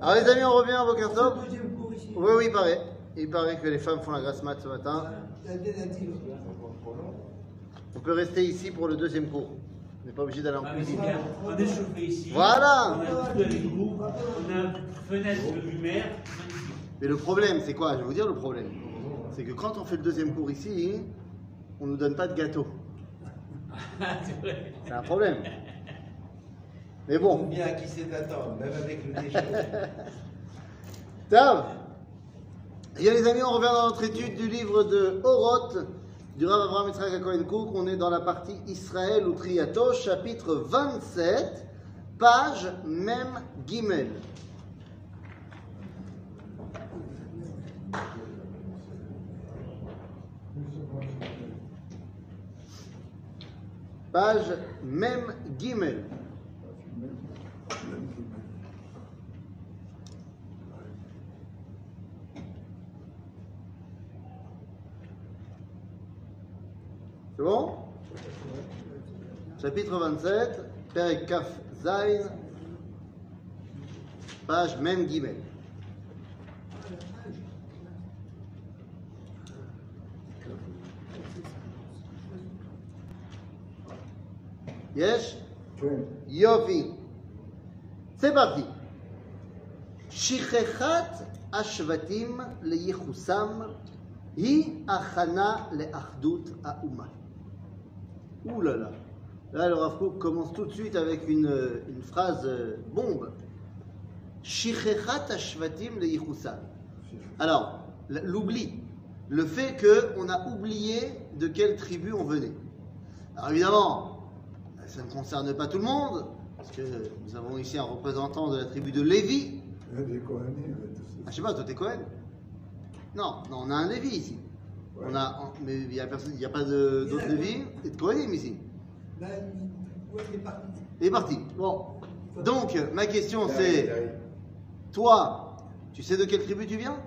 Alors les amis, on revient à ici. Oui, oui, il paraît. Il paraît que les femmes font la grasse mat ce matin. On peut rester ici pour le deuxième cours. On n'est pas obligé d'aller en Ah, cuisine. bien. On est chauffé ici. Voilà. On a tout avec vous. On a une fenêtre de lumière. Mais le problème, c'est quoi? Je vais vous dire le problème. C'est que quand on fait le deuxième cours ici, on ne nous donne pas de gâteau. Ah, c'est vrai. C'est un problème. Mais Bon. bien à qui c'est d'attendre, même avec le déjeuner. Tav Et bien les amis, on revient dans notre étude du livre de Oroth, du Rav Avraham Yitzhak. On est dans la partie Israël ou Triato, chapitre 27, page même Gimel. Page même Gimel. C'est bon? Chapitre 27, Perek Kaf Zain, page même Gimel. Yesh? Yofi. C'est parti. Shichechat ashvatim le yichusam hi achana le achdut auma. Ouh là là. Là, le Rav commence tout de suite avec une, euh, phrase euh, bombe. Shichechat ashvatim le yichusam. Alors, l'oubli. Le fait qu'on a oublié de quelle tribu on venait. Alors évidemment, ça ne concerne pas tout le monde, parce que nous avons ici un représentant de la tribu de Lévi. Ah, je sais pas, toi t'es Cohen Non, non, on a un Lévi ici. On a, on- mais il n'y a, a pas d'autres Lévi et de ici. Ouais, il est parti. Il est parti. Bon. Donc, ma question c'est, toi, tu sais de quelle tribu tu viens?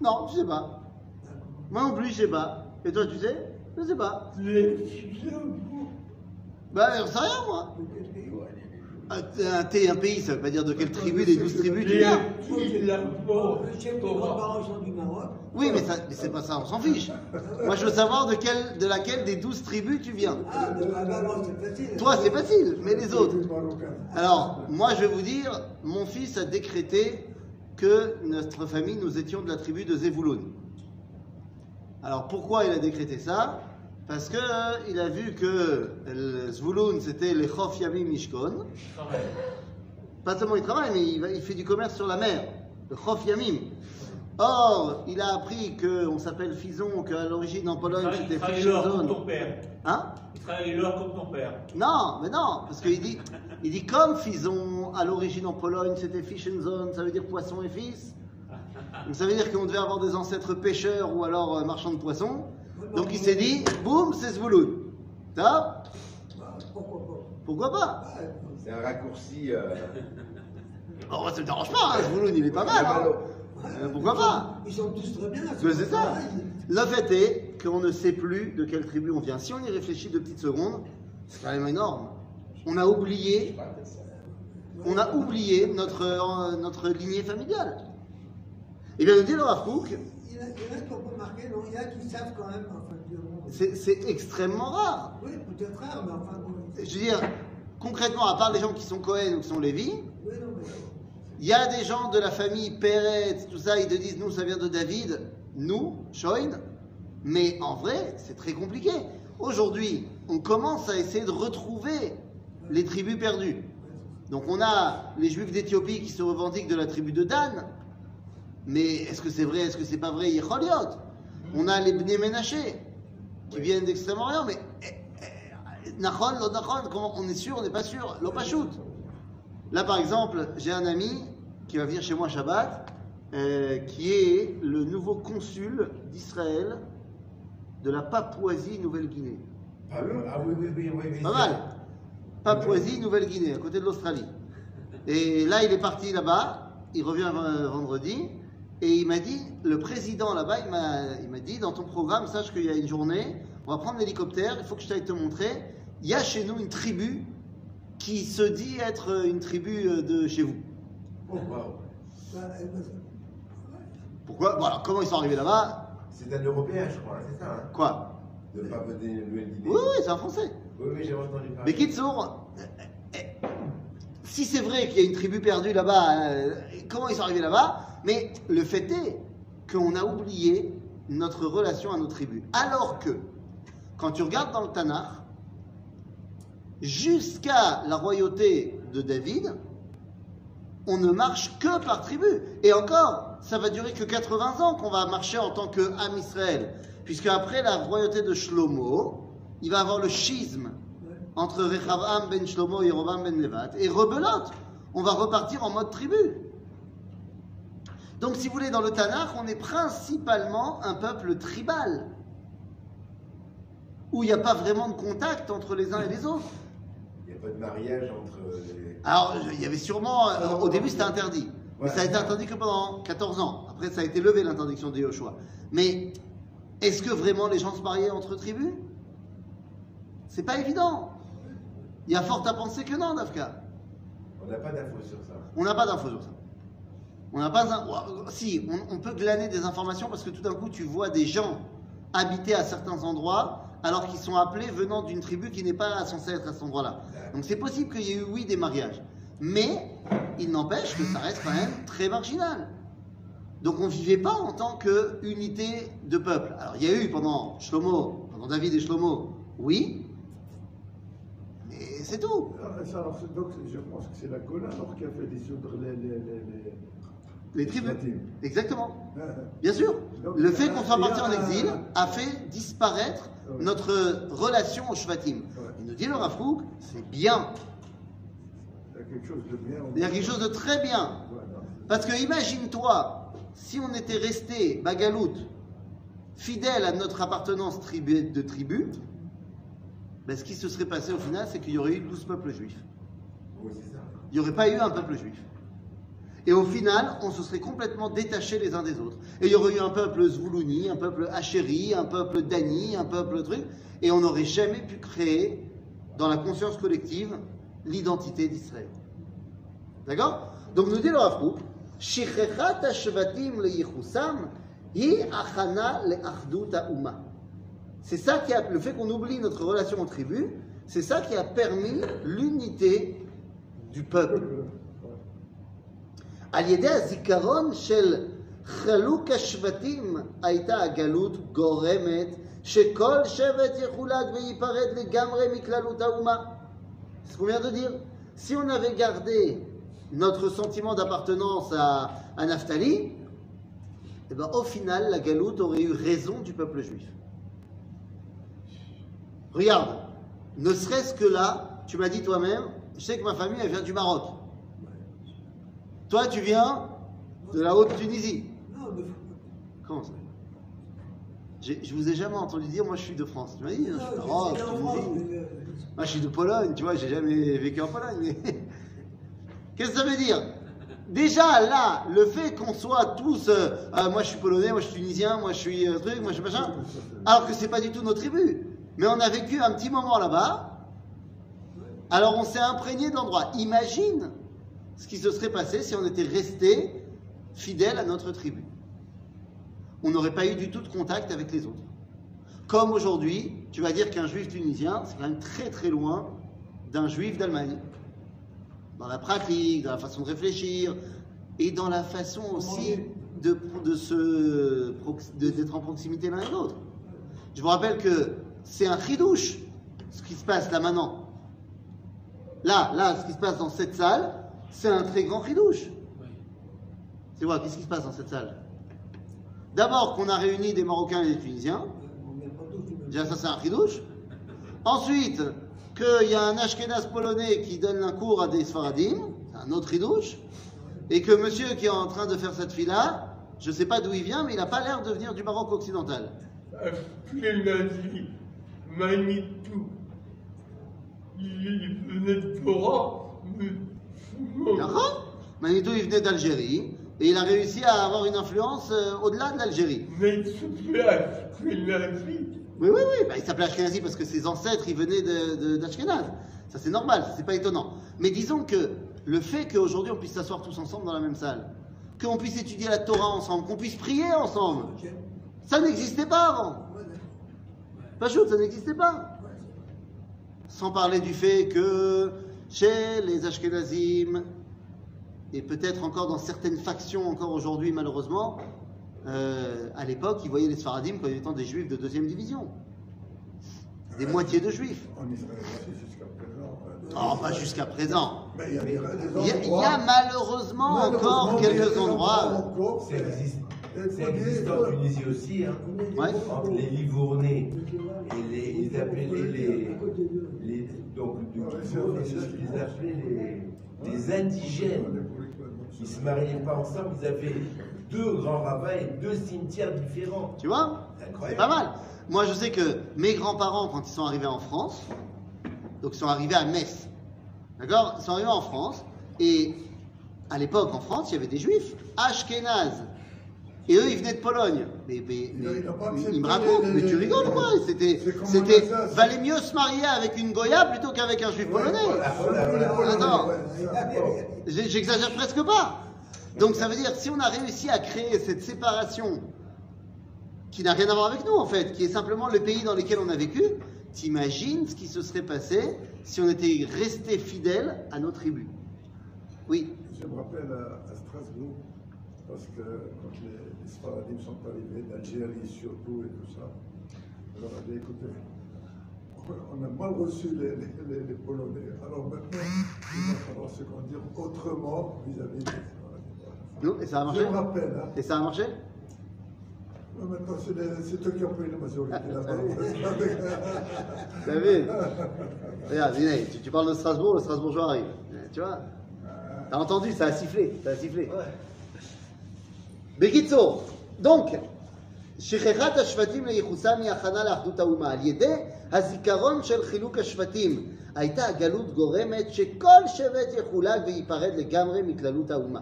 Non, je sais pas. Moi non plus, je sais pas. Et toi, tu sais? Je sais pas. Bah, j'en sais rien, moi. De quel pays t'es un- un pays, ça veut pas dire de quelle tribu des douze tribus tu viens. Oui, mais, ça- mais c'est pas ça, on s'en fiche. Moi, je veux savoir de, quelle, de laquelle des douze tribus tu viens. Ah, de- c'est facile. Toi, c'est facile, mais les autres. Alors, moi, je vais vous dire, mon fils a décrété que notre famille, nous étions de la tribu de Zevulun. Alors, pourquoi il a décrété ça? Parce que euh, il a vu que le Zvulun, c'était les Chof Yamim Mishkon. Pas seulement il travaille, mais il, va- il fait du commerce sur la mer, le Chof Yamim. Or, il a appris qu'on s'appelle Fison, qu'à l'origine en Pologne, Il c'était comme ton père. Hein? Il travaille l'or comme ton père. Non, mais non, parce qu'il dit, il dit comme Fison, à l'origine en Pologne, c'était Fischenzone, ça veut dire poisson et fils. Donc ça veut dire qu'on devait avoir des ancêtres pêcheurs ou alors euh, marchands de poissons. Donc il s'est dit, boum, c'est Zvouloun. Ça Ah, Pourquoi pas Pourquoi pas C'est un raccourci. euh, Oh, ça me dérange pas, hein, Zvouloun, il est pas mal. hein. Euh, pourquoi pas Ils sont tous très bien. Mais c'est ça. Le fait est qu'on ne sait plus de quelle tribu on vient. Si on y réfléchit deux petites secondes, c'est quand même énorme. On a oublié, on a oublié notre, euh, notre lignée familiale. Et bien, nous dit le Rav Kook, Il y en a qui ont pas marqué, non, il y en a qui savent quand même. C'est extrêmement rare. Oui, peut-être rare, mais enfin. Je veux dire, concrètement, à part les gens qui sont Cohen ou qui sont Lévi, Oui, non, mais. il y a des gens de la famille Pérez, tout ça, ils te disent, nous, ça vient de David, nous, Shoin, mais en vrai, c'est très compliqué. Aujourd'hui, on commence à essayer de retrouver les tribus perdues. Donc on a les juifs d'Éthiopie qui se revendiquent de la tribu de Dan, mais est-ce que c'est vrai, est-ce que c'est pas vrai, Yecholiot On a les Bnei Menaché, qui viennent d'Extrême-Orient, mais eh, eh, lo Nachon, comment- on est sûr, on n'est pas sûr, l'eau pas shoot. Là, par exemple, j'ai un ami qui va venir chez moi Shabbat, euh, qui est le nouveau consul d'Israël de la Papouasie-Nouvelle-Guinée. Ah oui, ah oui, oui. Pas mal. Papouasie, Nouvelle-Guinée, à côté de l'Australie. Et là, il est parti là-bas, il revient euh, vendredi, et il m'a dit, le président là-bas, il m'a- dit, dans ton programme, sache qu'il y a une journée, on va prendre l'hélicoptère, il faut que je t'aille te montrer, il y a chez nous une tribu qui se dit être une tribu euh, de chez vous. Oh, wow. Pourquoi? Voilà, comment ils sont arrivés là-bas? C'est un Européen, je crois, c'est ça hein? Quoi? De ne pas voter une nouvelle idée. Oui, oui, c'est un Français. oui, oui, j'ai entendu parler. Mais Kitsour, euh, euh, si c'est vrai qu'il y a une tribu perdue là-bas, euh, comment ils sont arrivés là-bas Mais le fait est qu'on a oublié notre relation à nos tribus. Alors que, quand tu regardes dans le Tanakh, jusqu'à la royauté de David, on ne marche que par tribu. Et encore, ça va durer que 80 ans qu'on va marcher en tant que Israël. Puisque après la royauté de Shlomo, il va avoir le schisme. Entre Rechavam ben Shlomo et Yerovam ben Nevat. Et rebelote, on va repartir en mode tribu. Donc si vous voulez, dans le Tanakh, on est principalement un peuple tribal. Où il n'y a pas vraiment de contact entre les uns et les autres. Il n'y a pas de mariage entre les. Alors, il y avait sûrement, euh, au début c'était interdit. Mais ça a été interdit que pendant 14 ans. Après, ça a été levé l'interdiction de Yoshua. Mais est-ce que vraiment les gens se mariaient entre tribus? C'est pas évident. Il y a fort à penser que non, Dafka. On n'a pas d'infos sur ça. On n'a pas d'infos sur ça. On n'a pas. un- ouah, Si, on, on peut glaner des informations parce que tout d'un coup, tu vois des gens habiter à certains endroits alors qu'ils sont appelés venant d'une tribu qui n'est pas censée être à cet endroit-là. Donc c'est possible qu'il y ait eu, oui, des mariages. Mais il n'empêche que ça reste quand même très marginal. Donc on ne vivait pas en tant qu'unité de peuple. Alors il y a eu pendant Shlomo, pendant David et Shlomo, oui, mais c'est tout. Ah, ça, donc, je pense que c'est la Gola alors qui a fait dissoudre les, les, les, les- Les tribus. Exactement. Ah, Bien sûr. Donc, Le fait a- qu'on soit parti en exil a fait disparaître notre relation au Shvatim. Il nous dit le Rav c'est bien. Il y a quelque chose de bien. Il y a quelque chose de très bien. Voilà. Parce que imagine-toi, si on était resté Bagalout, fidèle à notre appartenance tribu- de tribu, ben, ce qui se serait passé au final, c'est qu'il y aurait eu 12 peuples juifs. Oui, c'est ça. Il n'y aurait pas eu un peuple juif. Et au final, on se serait complètement détachés les uns des autres. Et il y aurait eu un peuple Zvoulouni, un peuple Hachéri, un peuple Dani, un peuple truc, et on n'aurait jamais pu créer, dans la conscience collective, l'identité d'Israël. D'accord? Donc nous dit le Rav Kook, Shichechat hashvatim leyichusam, hi achana leachdut ha'uma. C'est ça qui a, le fait qu'on oublie notre relation aux tribus, c'est ça qui a permis l'unité du peuple. על ידי הזיכרון של חלוק השבטים הייתה הגלות גורמת שכל שבט יחולק וייפרד לגמרי מכללות האומה. C'est ce qu'on vient de dire. Si on avait gardé notre sentiment d'appartenance à, à Naphtali, eh ben, au final, la galoute aurait eu raison du peuple juif. Regarde, ne serait-ce que là, tu m'as dit toi-même, je sais que ma famille, elle vient du Maroc. Toi, tu viens de la Haute-Tunisie. Non, de Comment ça Je vous ai jamais entendu dire, moi je suis de France. Tu m'as dit, je Non, suis de Maroc, en Tunisie. France, mais, euh, Moi je suis de Pologne, tu vois, j'ai jamais vécu en Pologne. Mais... Qu'est-ce que ça veut dire? Déjà là, le fait qu'on soit tous, euh, euh, moi je suis polonais, moi je suis tunisien, moi je suis euh, truc, moi je suis machin, alors que c'est pas du tout nos tribus. Mais on a vécu un petit moment là-bas, alors on s'est imprégné de l'endroit. Imagine ce qui se serait passé si on était resté fidèle à notre tribu. On n'aurait pas eu du tout de contact avec les autres. Comme aujourd'hui, tu vas dire qu'un juif tunisien, c'est quand même très très loin d'un juif d'Allemagne. Dans la pratique, dans la façon de réfléchir, et dans la façon aussi de, d'être en proximité l'un et l'autre. Je vous rappelle que c'est un chidouche, ce qui se passe là maintenant. Là, là, ce qui se passe dans cette salle, c'est un très grand chidouche. C'est quoi Qu'est-ce qui se passe dans cette salle? D'abord qu'on a réuni des Marocains et des Tunisiens. Déjà, ça, c'est un chidouche. Ensuite, qu'il y a un Ashkenaz polonais qui donne un cours à des Sfaradim, c'est un autre chidouche. Et que monsieur qui est en train de faire cette fille-là, je ne sais pas d'où il vient, mais il n'a pas l'air de venir du Maroc occidental. Manitou. Il venait de Torah, Manitou, il venait d'Algérie, et il a réussi à avoir une influence euh, au-delà de l'Algérie. Mais il se fait Ashkenazi. Oui, oui, oui, bah, il s'appelait Ashkenazi parce que ses ancêtres, ils venaient d'Ashkenaz. Ça c'est normal, c'est pas étonnant. Mais disons que le fait qu'aujourd'hui on puisse s'asseoir tous ensemble dans la même salle, qu'on puisse étudier la Torah ensemble, qu'on puisse prier ensemble, ça n'existait pas avant. Pas chaud, ça n'existait pas. Sans parler du fait que chez les Ashkenazim, et peut-être encore dans certaines factions encore aujourd'hui malheureusement, euh, à l'époque, ils voyaient les Sfaradim comme étant des juifs de deuxième division. Des moitiés de juifs. En Israël aussi, jusqu'à présent. Oh, pas jusqu'à présent. Mais il y a malheureusement encore quelques endroits. encore, Ça existe, Faut dire, existe en Tunisie aussi, hein. Ouais. entre les Livournais et les, ils appelaient les, les, les- donc c'est c'est ce qu'ils appelaient les, les indigènes. Ils ne se mariaient pas ensemble, ils avaient deux grands rabbins et deux cimetières différents. Tu vois? C'est C'est incroyable. pas mal. Moi, je sais que mes grands-parents, quand ils sont arrivés en France, donc ils sont arrivés à Metz, d'accord? Ils sont arrivés en France, et à l'époque, en France, il y avait des juifs, Ashkenaz. Et eux, ils venaient de Pologne. Mais, mais- ils me racontent, mais tu les- rigoles, quoi C'était, c'était, valait mieux se marier avec une Goya plutôt qu'avec un juif polonais. Attends. J'exagère presque pas. Donc ça veut dire, si on a réussi à créer cette séparation qui n'a rien à voir avec nous en fait, qui est simplement le pays dans lequel on a vécu, t'imagines ce qui se serait passé si on était resté fidèle à nos tribus? Oui, Je me rappelle à Strasbourg, parce que quand les, les Sfaradim sont arrivés d'Algérie surtout et tout ça, je leur ai dit écoutez, on a mal reçu les, les- les- les Polonais, alors maintenant il va falloir se conduire autrement vis-à-vis des Sfaradim. non, et ça a Je marché me rappelle, hein. Et ça a marché Maintenant, c'est eux qui ont pris la majorité là-bas. T'as vu Regarde, Vinay, tu, tu parles de Strasbourg, le Strasbourgeois arrive. Tu vois T'as entendu, ça a sifflé, ça a sifflé. בקיצור, donc, שכחת השבטים לייחוסם היא הכנה לאחדות האומה. על ידי הזיכרון של חילוק השבטים, הייתה הגלות גורמת שכל שבט יחולק וייפרד לגמרי מכללות האומה.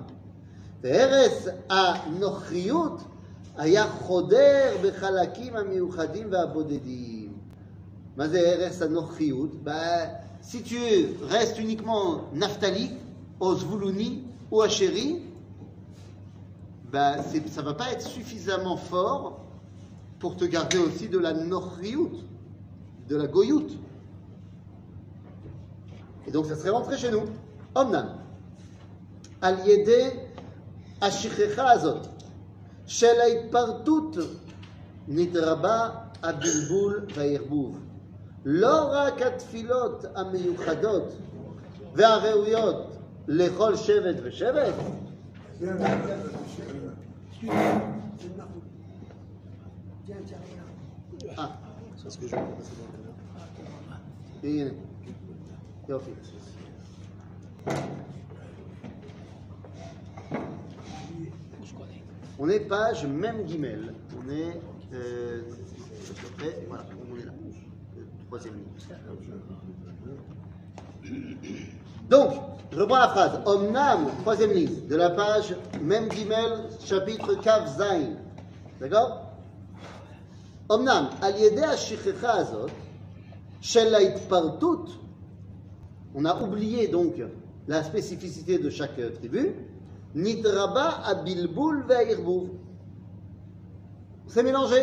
והרס הנוחיות היה חודר בחלקים המיוחדים והבודדים. מה זה הרס הנוחיות? Bah, si tu restes uniquement naphthalique, ou zvoulouni, ou achéri, bah, c'est- ça va pas être suffisamment fort pour te garder aussi de la norriout, de la goyout. Et donc ça serait rentré chez nous. Omnam. על ידי השכחה הזאת של ההתפרטות נתרבה הבלבול והערבוב. לא רק התפילות המיוחדות והראויות לכל שבט ושבט, ah, c'est ce que je voulais dans le Bien. On est page même guimel. On est euh, près, voilà, on est là. Troisième ligne. Donc, je reprends la phrase. Omnam, troisième ligne, de la page même guimel, chapitre Kav Zain. D'accord אמנם, על ידי השכחה הזאת של ההתפרטות, on a oublié donc la spécificité de chaque euh, tribu, נתרבה הבלבול והערבוב. C'est mélangé.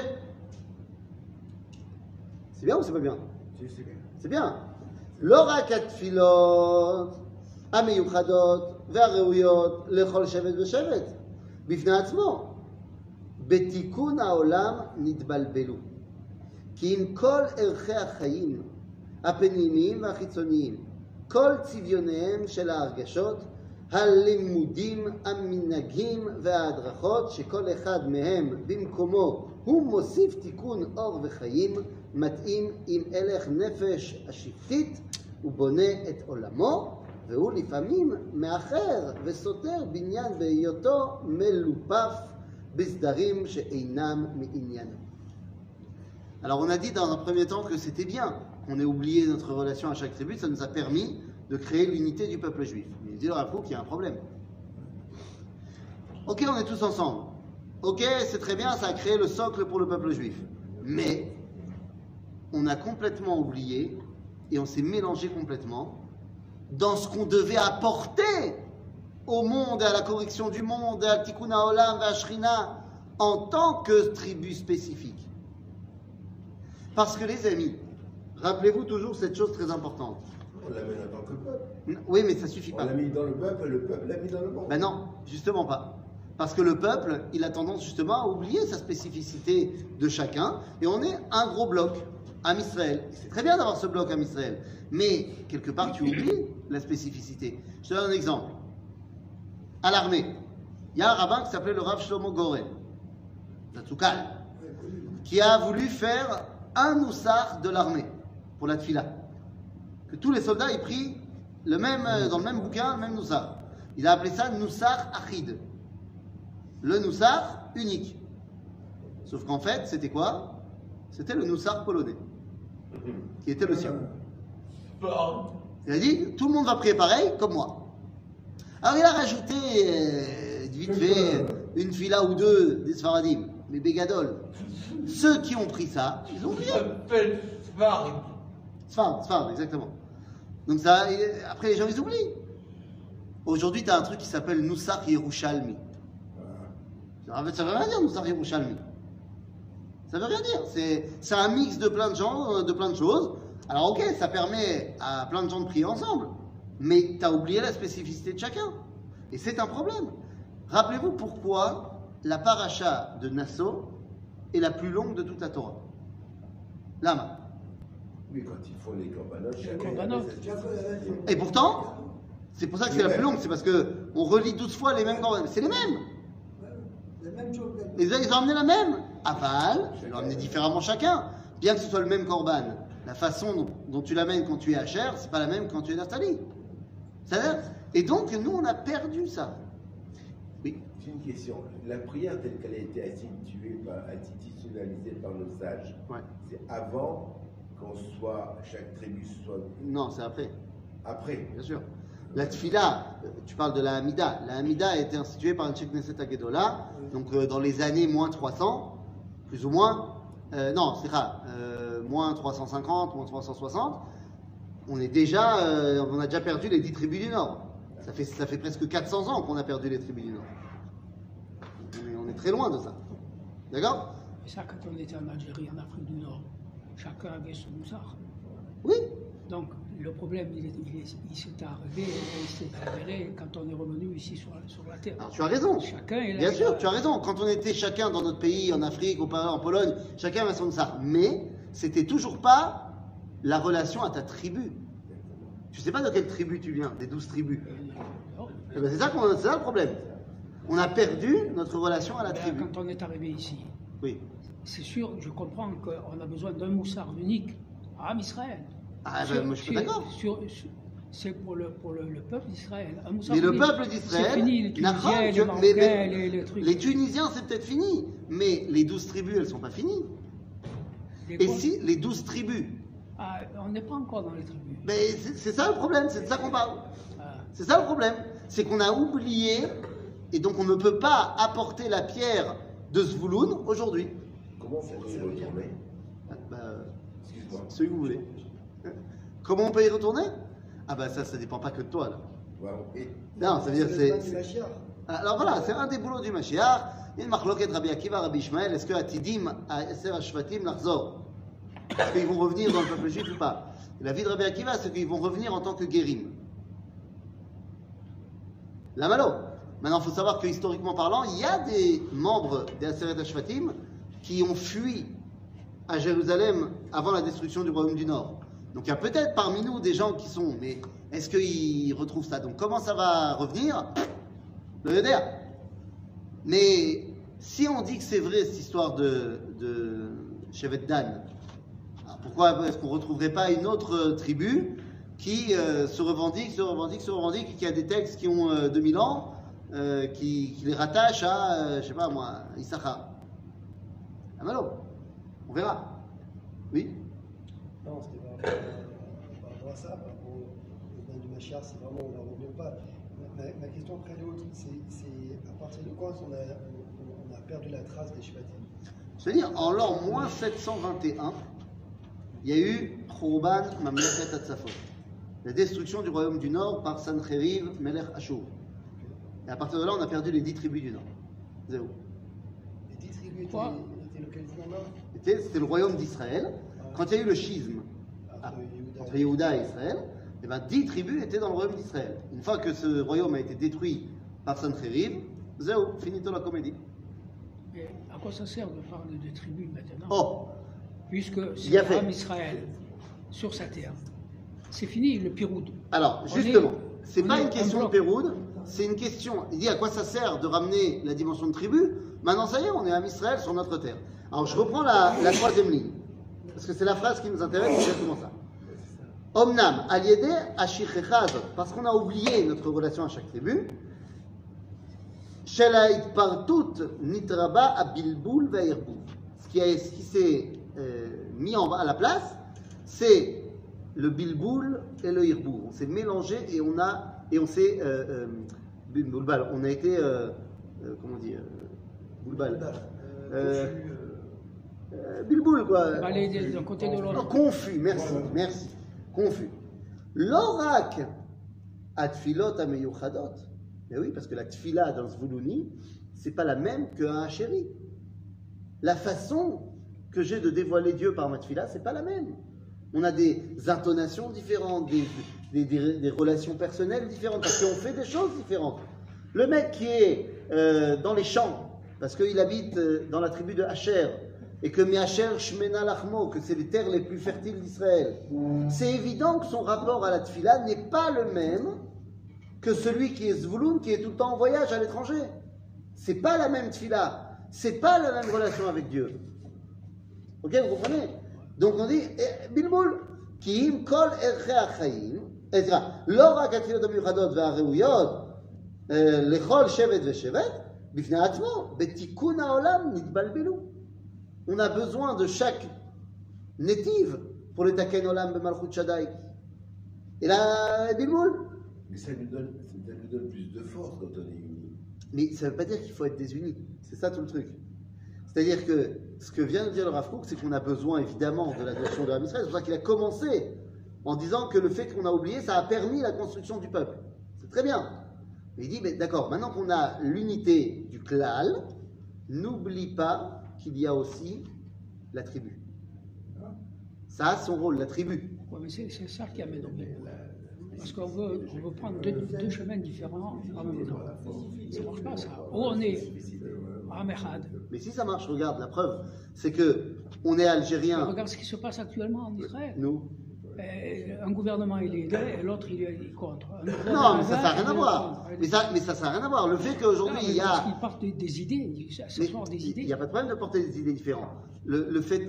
C'est bien ou c'est pas bien C'est bien. לא רק התפילות המיוחדות והראויות לכל שבט ושבט, בפני עצמו. בתיקון העולם נתבלבלו. כי אם כל ערכי החיים, הפנימיים והחיצוניים, כל צביוניהם של ההרגשות, הלימודים, המנהגים וההדרכות, שכל אחד מהם במקומו הוא מוסיף תיקון אור וחיים, מתאים עם הלך נפש השבטית, ובונה את עולמו, והוא לפעמים מאחר וסותר בניין בהיותו מלופף בסדרים שאינם מעניינו. Alors on a dit dans un premier temps que c'était bien qu'on ait oublié notre relation à chaque tribu, ça nous a permis de créer l'unité du peuple juif. Mais il dit à qu'il y a un problème. Ok, on est tous ensemble. Ok, c'est très bien, ça a créé le socle pour le peuple juif. Mais on a complètement oublié et on s'est mélangé complètement dans ce qu'on devait apporter au monde à la correction du monde, à Tikkun Olam à Shrina, en tant que tribu spécifique. Parce que les amis, rappelez-vous toujours cette chose très importante. On l'a mis en tant que peuple. Oui, mais ça suffit On pas. l'a mis dans le peuple, le peuple l'a mis dans le monde. Ben non, justement pas. Parce que le peuple, il a tendance justement à oublier sa spécificité de chacun, et on est un gros bloc, à Israël. C'est très bien d'avoir ce bloc à Israël, mais quelque part tu oublies la spécificité. Je te donne un exemple. À l'armée, il y a un rabbin qui s'appelait le Rav Shlomo Zatzukal, qui a voulu faire un moussard de l'armée pour la tfila. Que tous les soldats aient pris le même, euh, dans le même bouquin, le même moussard. Il a appelé ça Noussar Achid. Le Noussar unique. Sauf qu'en fait, c'était quoi? C'était le Noussar polonais, qui était le sien. Il a dit, tout le monde va prier pareil, comme moi. Alors il a rajouté, euh, vite fait, une fila ou deux des Sfaradim, mais Bégadol. Ceux qui ont pris ça, ils ont prié. s'appelle Sfar. Sfard, Sfard, exactement. Donc ça, après les gens ils oublient. Aujourd'hui, tu as un truc qui s'appelle Noussar Yerushalmi. Ça veut rien dire, Noussar Yerushalmi. Ça veut rien dire. C'est un mix de plein de gens, euh, de plein de choses. Alors ok, ça permet à plein de gens de prier ensemble. Mais tu as oublié la spécificité de chacun. Et c'est un problème. Rappelez-vous pourquoi la paracha de Nassau est la plus longue de toute la Torah. Lama. Oui, quand ils font les corbanotes. Et pourtant, c'est pour ça que c'est la plus longue, c'est parce que on relit 12 fois les mêmes corbanes. C'est les mêmes. Ouais, La même chose. Les ils ont amené la même. Aval, ils l'ont amené différemment chacun. Bien que ce soit le même corban, la façon dont, dont tu l'amènes quand tu es à Cher, c'est pas la même quand tu es. C'est-à-dire- Et donc, nous, on a perdu ça. Oui. J'ai une question. La prière telle qu'elle a été instituée, par, institutionnalisée par nos sages, Ouais. c'est avant qu'on soit, chaque tribu soit Non, c'est après, après. bien sûr. La tfila, euh, tu parles de la Hamida. La Hamida a été instituée par un Cheikh Neset Agedola, donc euh, dans les années moins 300, plus ou moins. Euh, non, c'est rare. Euh, moins 350, moins 360. On est déjà, euh, on a déjà perdu les 10 tribus du Nord. Ça fait, ça fait presque 400 ans qu'on a perdu les tribus du Nord. On est, on est très loin de ça. D'accord? Et ça, quand on était en Algérie, en Afrique du Nord, chacun avait son moussard. Oui. Donc, le problème, il, est- il est- il s'est arrivé, il s'est avéré quand on est revenu ici sur, la- sur la terre. Alors, tu as raison. Chacun est là. Bien sûr, tu as raison. Quand on était chacun dans notre pays, en Afrique, en Pologne, chacun avait son ça. Mais c'était toujours pas la relation à ta tribu. Tu sais pas de quelle tribu tu viens, des douze tribus. Non. Eh ben, c'est ça, qu'on- c'est ça le problème. On a perdu notre relation à la Ben, tribu. quand on est arrivé ici, Oui. c'est sûr, je comprends qu'on a besoin d'un moussard unique à Israël. Ah, ben, moi je suis d'accord. C'est pour le, pour le, le peuple d'Israël. Mais le peuple d'Israël, les Tunisiens, les mais- les, les trucs. les Tunisiens, c'est peut-être fini. Mais les douze tribus, elles sont pas finies. Les Et si les douze tribus Ah, on n'est pas encore dans les tribus. Mais c'est ça le problème, c'est de ça qu'on parle. Ah, C'est ça le problème. C'est qu'on a oublié, et donc on ne peut pas apporter la pierre de Zvouloun aujourd'hui. Comment peut y retourner Ah, bah, Excuse-moi. celui que vous voulez. Comment on peut y retourner? Ah bah ça, ça dépend pas que de toi là. Wow. Et Non, ça veut dire c'est... Mashiach. Alors voilà, c'est un des boulots du Mashiach. Il y a une marloquette Rabbi Akiva, Rabbi Ishmael. Est-ce que Atidim, Eser Ashvatim, Nachzor Est-ce qu'ils vont revenir dans le peuple juif ou pas? La vie de Rabbi Akiva, c'est qu'ils vont revenir en tant que guérim. La malo. Maintenant, il faut savoir que historiquement parlant, il y a des membres des Aseret Ashvatim qui ont fui à Jérusalem avant la destruction du royaume du Nord. Donc il y a peut-être parmi nous des gens qui sont, mais est-ce qu'ils retrouvent ça? Donc comment ça va revenir? Le Yoder. Mais si on dit que c'est vrai cette histoire de, Shevet Dan, pourquoi est-ce qu'on ne retrouverait pas une autre euh, tribu qui euh, se revendique, se revendique, se revendique, qui a des textes qui ont euh, 2000 ans, euh, qui, qui les rattachent à, je sais pas moi, Issachar Ah malo, on verra. Oui? Non, par rapport à- ça, par rapport au plan du Mashiach, c'est vraiment on ne revient pas. Ma, ma- question après l'autre, c'est à partir de quand on a, on, on a perdu la trace des Shvatim? C'est-à-dire, en l'an moins 721, il y a eu Khurban Mamlechet Atzafot. la destruction du royaume du Nord par Sancheriv Melech Ashur. Et à partir de là, on a perdu les dix tribus du Nord. Zéro. Les dix tribus étaient, localisées en Nord? C'était c'était le royaume d'Israël. Quand il y a eu le schisme Entre Yehuda et Israël, eh ben, dix tribus étaient dans le royaume d'Israël. Une fois que ce royaume a été détruit par Sancheriv, zéro, finito la comédie. Mais à quoi ça sert de parler de tribus maintenant Oh, Puisque c'est l'âme Israël sur sa terre? C'est fini le Piroud. Alors, justement, est- c'est pas une un question de. Péroud, c'est une question. Il dit à quoi ça sert de ramener la dimension de tribu? Maintenant, ça y est, on est à Israël sur notre terre. Alors, je reprends la, la troisième ligne, parce que c'est la phrase qui nous intéresse, c'est exactement ça. Omnam, aliédé, ashichecha azot, parce qu'on a oublié notre relation à chaque tribu. Shelaït partout nitraba abilboul ve'irboul. Ce qui, ce qui s'est euh, mis en, à la place, c'est le bilboul et le hirbou. On s'est mélangé et on a et on s'est euh, euh. On a été comment on dit boulbal. Euh, bilboul quoi. Aller d'un côté de l'autre. confus, merci, merci. Confus. L'orak à tfilot ameyuchadot. Mais oui, parce que la tfila dans Zvoulouni, c'est pas la même qu'un chéri. La façon que j'ai de dévoiler Dieu par ma tfila, c'est pas la même. On a des intonations différentes, des, des- des- des relations personnelles différentes, parce qu'on fait des choses différentes. Le mec qui est euh, dans les champs, parce qu'il habite euh, dans la tribu de Hacher, et que Mehacher Shmena Lachmo, que c'est les terres les plus fertiles d'Israël, c'est évident que son rapport à la tfila n'est pas le même que celui qui est Zvouloun, qui est tout le temps en voyage à l'étranger. C'est pas la même tfila, c'est pas la même relation avec Dieu. Ok, vous comprenez Donc on dit, eh, Bilboul, כי אם כל ערכי החיים, אה, סליחה, לא רק התפילות המיוחדות והראויות אה, לכל שבט ושבט, בפני עצמו, בתיקון העולם נתבלבלו. On a besoin de chaque native pour le taken olam bemalchut shaddai. Et là, Bilboul. Mais ça lui, donne, ça lui donne plus de force quand on est uni. Mais ça ne veut pas dire qu'il faut être désuni. C'est ça tout le truc. C'est-à-dire que ce que vient de dire le Rav c'est qu'on a besoin évidemment de la notion de la Israël. C'est pour ça qu'il a commencé en disant que le fait qu'on a oublié, ça a permis la construction du peuple. C'est très bien. Mais il dit, mais d'accord, maintenant qu'on a l'unité du klal, n'oublie pas qu'il y a aussi la tribu. Ça a son rôle, la tribu. Ouais, mais c'est ça qui amène au. Parce qu'on veut, on veut prendre deux, deux chemins différents en même temps. Ça ne marche pas ça. Ou on est? Mais si ça marche, regarde, la preuve, c'est que on est algérien, Regarde ce qui se passe actuellement en Israël. nous. Euh, Un gouvernement il est et l'autre il est il contre. Non, mais ça n'a rien il à voir. Mais ça, mais ça n'a rien à voir. Le fait qu'aujourd'hui, il y a. qu'ils partent des, idées, ça Mais sort des Il idées. n'y a pas de problème de porter des idées différentes. Le, le fait,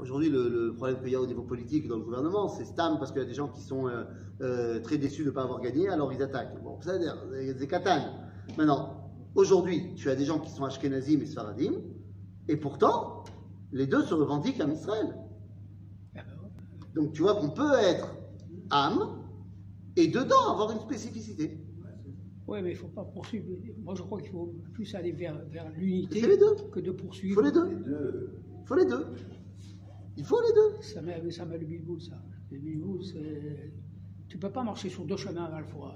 aujourd'hui, le, le problème qu'il y a au niveau politique dans le gouvernement, c'est Stam, parce qu'il y a des gens qui sont euh, euh, très déçus de ne pas avoir gagné, alors ils attaquent. Bon, ça veut dire, c'est Katan. Maintenant, aujourd'hui, tu as des gens qui sont Ashkenazim et Sfaradim, et pourtant, les deux se revendiquent à Israël. Donc tu vois qu'on peut être âme et dedans avoir une spécificité. Oui, mais il ne faut pas poursuivre. Moi, je crois qu'il faut plus aller vers, vers l'unité que de Il poursuivre. faut les deux. Il faut les deux. Il faut les deux. Ça met, ça met le bilboul, ça. Le bilboul, c'est. Tu ne peux pas marcher sur deux chemins à la fois.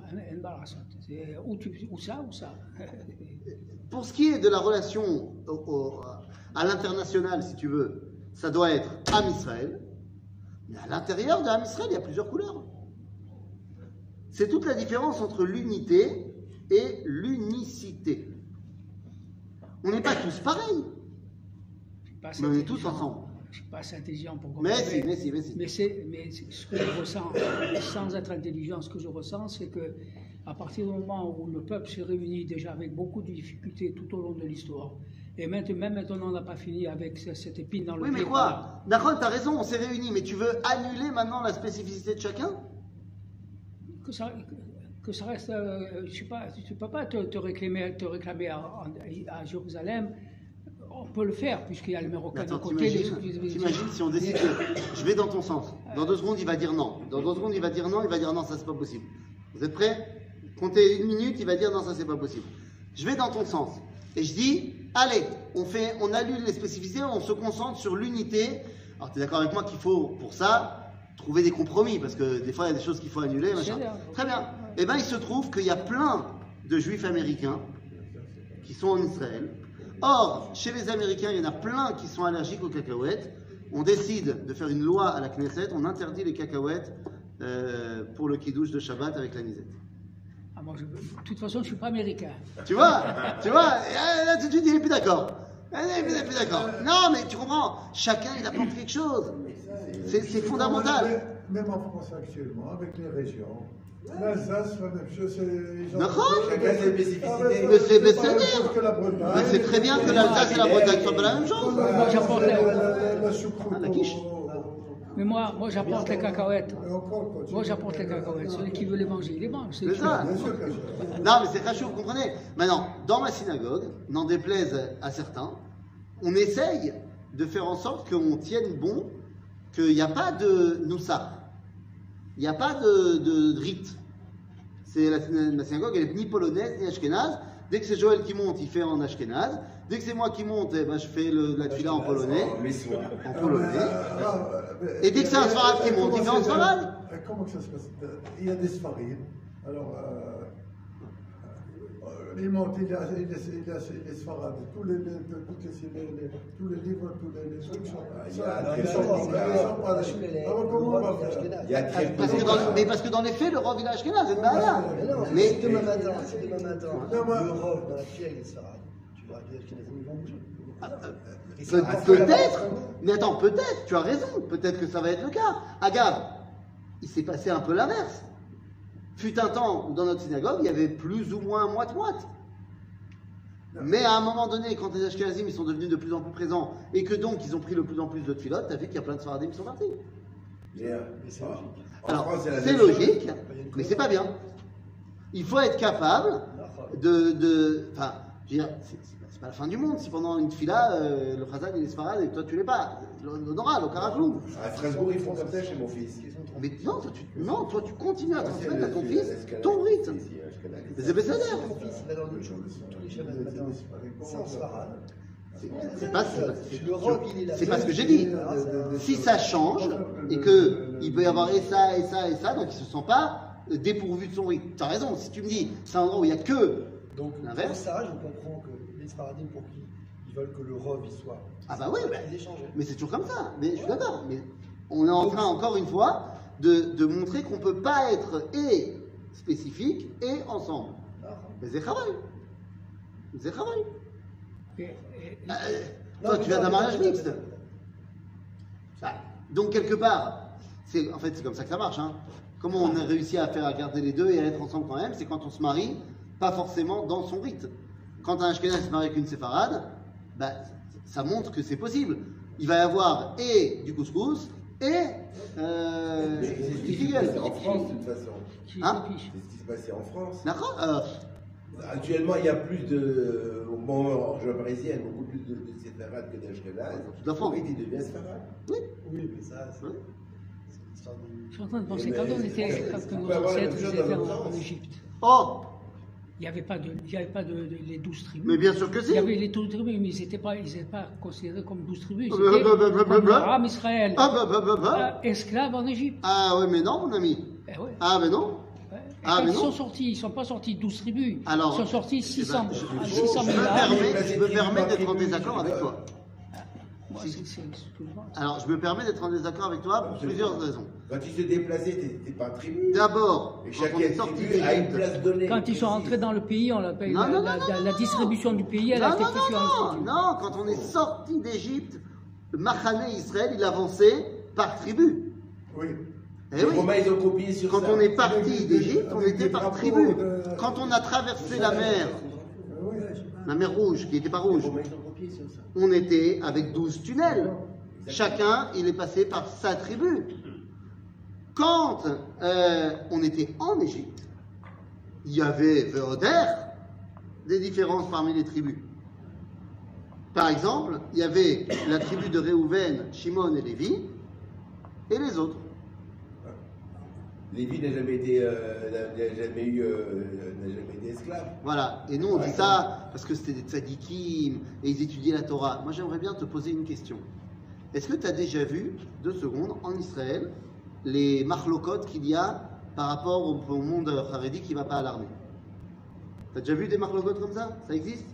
C'est ou, tu- ou ça ou ça. Pour ce qui est de la relation au- au- à l'international, si tu veux, ça doit être Am Israël. Mais à l'intérieur de Am Israël, il y a plusieurs couleurs. C'est toute la différence entre l'unité et l'unicité. On n'est pas tous pareils, pas mais on est tous ensemble. Je ne suis pas assez intelligent pour Mais comprendre. si, mais si, mais si. Mais, c'est, mais c'est- ce que je ressens, sans être intelligent, ce que je ressens, c'est que à partir du moment où le peuple s'est réuni déjà avec beaucoup de difficultés tout au long de l'histoire, et maintenant, même maintenant on n'a pas fini avec ce- cette épine dans le Oui, mais pied, quoi D'accord, t'as raison, on s'est réunis, mais tu veux annuler maintenant la spécificité de chacun? Que ça, que ça reste, euh, je sais pas, tu ne peux pas te, te réclamer, te réclamer à, à- à Jérusalem. On peut le faire puisqu'il y a le Marocain d'un côté. t'imagines si on décide que je vais dans ton sens. Dans deux secondes, il va dire non. Dans deux secondes, il va dire non, il va dire non, ça c'est pas possible. Vous êtes prêts? Comptez une minute, il va dire non, ça c'est pas possible. Je vais dans ton sens. Et je dis, allez, on fait, on annule les spécificités, on se concentre sur l'unité. Alors tu es d'accord avec moi qu'il faut, pour ça, trouver des compromis, parce que des fois il y a des choses qu'il faut annuler. machin. Très bien. Eh bien, il se trouve qu'il y a plein de juifs américains qui sont en Israël. Or, chez les Américains, il y en a plein qui sont allergiques aux cacahuètes. On décide de faire une loi à la Knesset, on interdit les cacahuètes euh, pour le kiddush de Shabbat avec la nisette. Ah, moi, je- de toute façon, je ne suis pas américain. Tu vois Tu vois Et Là, tout de suite, il n'est plus d'accord. Il n'est plus, il est plus d'accord. Non, mais tu comprends Chacun, il apporte quelque chose. C'est fondamental. Même en France actuellement, avec les régions, l'Alsace, la même chose. c'est les gens- D'accord. Chacun ses spécificités. Ah, Mais c'est pas la même besséder. chose que la Bretagne. Mais c'est très bien que l'Alsace et la Bretagne soient pas la même chose. La, choucroute Ah, la quiche. Mais moi, moi j'apporte les cacahuètes. Moi, j'apporte les cacahuètes. Celui qui veut les manger, il les mange. C'est ça. Non, mais c'est très chaud, vous comprenez Maintenant, dans ma synagogue, n'en déplaise à certains, on essaye de faire en sorte qu'on tienne bon, qu'il n'y a pas de noussar. Il n'y a pas de, de rite. C'est la, la synagogue, elle est ni polonaise ni ashkénaze. Dès que c'est Joël qui monte, il fait en ashkénaze. Dès que c'est moi qui monte, eh ben, je fais le, la tefila en polonais. En polonais. Ah, mais- Et dès que c'est un Sfarad qui monte, il fait en c'est- Sfarad. euh, Comment que ça se passe Il y a des Sfarides. Alors, euh, euh, ils montent, il y a, il a, il a les Sfarades. Tous les, les- toutes les, les- les- tous les livres, tous les, trucs sont. il a- il a- il a- là. Alors, comment on va faire Il a Parce que dans, mais parce que dans les faits, le roi village ashkénaze, c'est pas Mais non, Mais demain matin, si demain matin, le Rov dans la fière il sera, tu Peut-être, faire- mais attends, peut-être, tu as raison, peut-être que ça va être le cas. Agave, il s'est passé un peu l'inverse. Fut un temps où dans notre synagogue, il y avait plus ou moins moite-moite. Mais à un moment donné, quand les Ashkenazim ils sont devenus de plus en plus présents et que donc ils ont pris de plus en plus de filotes, t'as vu qu'il y a plein de Sfaradim qui sont partis. Mais, euh, Mais c'est logique. En Alors, c'est logique, mais c'est pas bien. Il faut être capable de. de je veux dire, c'est pas- la fin du monde si pendant une fila, euh, le Khazan il est Sfarad et toi tu l'es pas. L'honorat, le Karaklou. À Strasbourg, ils font comme ça chez mon fils. Mais non, toi tu, non, toi, tu continues à transmettre à ton fils ton Ashkenaz. C'est Besséder. Si ton fils il va dans le jour, tous les Shabbat matin, sans Sfarad, C'est- pas, ce que j'ai dit. Si ça change et que il peut y avoir et ça et ça et ça, donc il se sent pas dépourvu de son rite. Tu as raison. Si tu me dis c'est un endroit où il y a que Donc, pour L'inverse. ça, je comprends que les Sfaradim, pour qui ils veulent que le Rov il soit. Ah bah oui, bah, mais c'est toujours comme ça. Mais je suis d'accord. Mais on est en train encore une fois de, de montrer qu'on peut pas être et spécifique et ensemble. Mais c'est travail. C'est travail. Et- et- Euh, toi, tu viens d'un mariage mixte. Bah, donc quelque part, c'est en fait c'est comme ça que ça marche. hein. Comment on a réussi à faire à garder les deux et à être ensemble quand même, c'est quand on se marie, pas forcément dans son rite. Quand un Ashkenaz se marie avec une séfarade, bah, ça montre que c'est possible. Il va y avoir et du couscous et euh, Mais c'est ce du qui s'est kigel. passé en France, de toute façon. qui Hein. C'est ce qui s'est passé en France. D'accord Euh, Actuellement, il y a plus de. Bon, en région parisienne, beaucoup plus de, de séfarades que d'Ashkenaz. Tout à fait. Oui, il devient séfarade. Oui. Oui, mais ça, c'est du. Je suis en train de penser quand on était, on nos ancêtres en. Égypte, Oh, n'y avait pas de, il y avait pas de, de- les douze tribus. mais bien sûr que Il si. y avait les douze tribus, mais ils n'étaient pas, ils étaient pas considérés comme douze tribus. Ils Bah, bah, bah, bah, étaient bah, comme l'Aram Israël, Ah bah bah bah bah. euh, esclaves en Égypte. Ah ouais, mais non, mon ami. Eh ouais. Ah mais non. Et Ah, quand ils non. sont sortis, ils ne sont pas sortis 12 tribus. Alors, ils sont sortis 600, je- à Je 600 me 000 âmes. permets, je me permets d'être en désaccord avec toi. Alors, je me permets d'être en désaccord avec toi pour plusieurs raisons. Quand ils se déplaçaient, t'es pas tribu. D'abord, quand on chacun est sorti d'Égypte. place donnée. Quand ils sont rentrés dans le pays, on l'appelle Non, la, non, la- non, la- non, la non, distribution du pays, elle Non, a été non, faite sur non, un non, non, quand on est sorti d'Égypte, le Mahané Israël, il avançait par tribu. Oui. Eh Les oui. Romains, ils ont copié sur Quand ça. on est parti d'Égypte, on était par tribu. de- Quand on a traversé la mer, Oui. la mer rouge, qui n'était pas rouge, on était avec 12 tunnels. Chacun, il est passé par sa tribu. Quand euh, on était en Égypte, il y avait Veoder, des différences parmi les tribus. Par exemple, il y avait la tribu de Réhouven, Shimon et Lévi, et les autres. Lévi n'a jamais été, euh, n'a n'a jamais eu, euh, n'a jamais été esclave. Voilà. Et nous, on dit ça parce que c'était des tzadikim et ils étudiaient la Torah. Moi, j'aimerais bien te poser une question. Est-ce que tu as déjà vu, deux secondes, en Israël, les marlocotes qu'il y a par rapport au, au monde haredi qui ne va pas à l'armée. T'as déjà vu des marlocotes comme ça? Ça existe?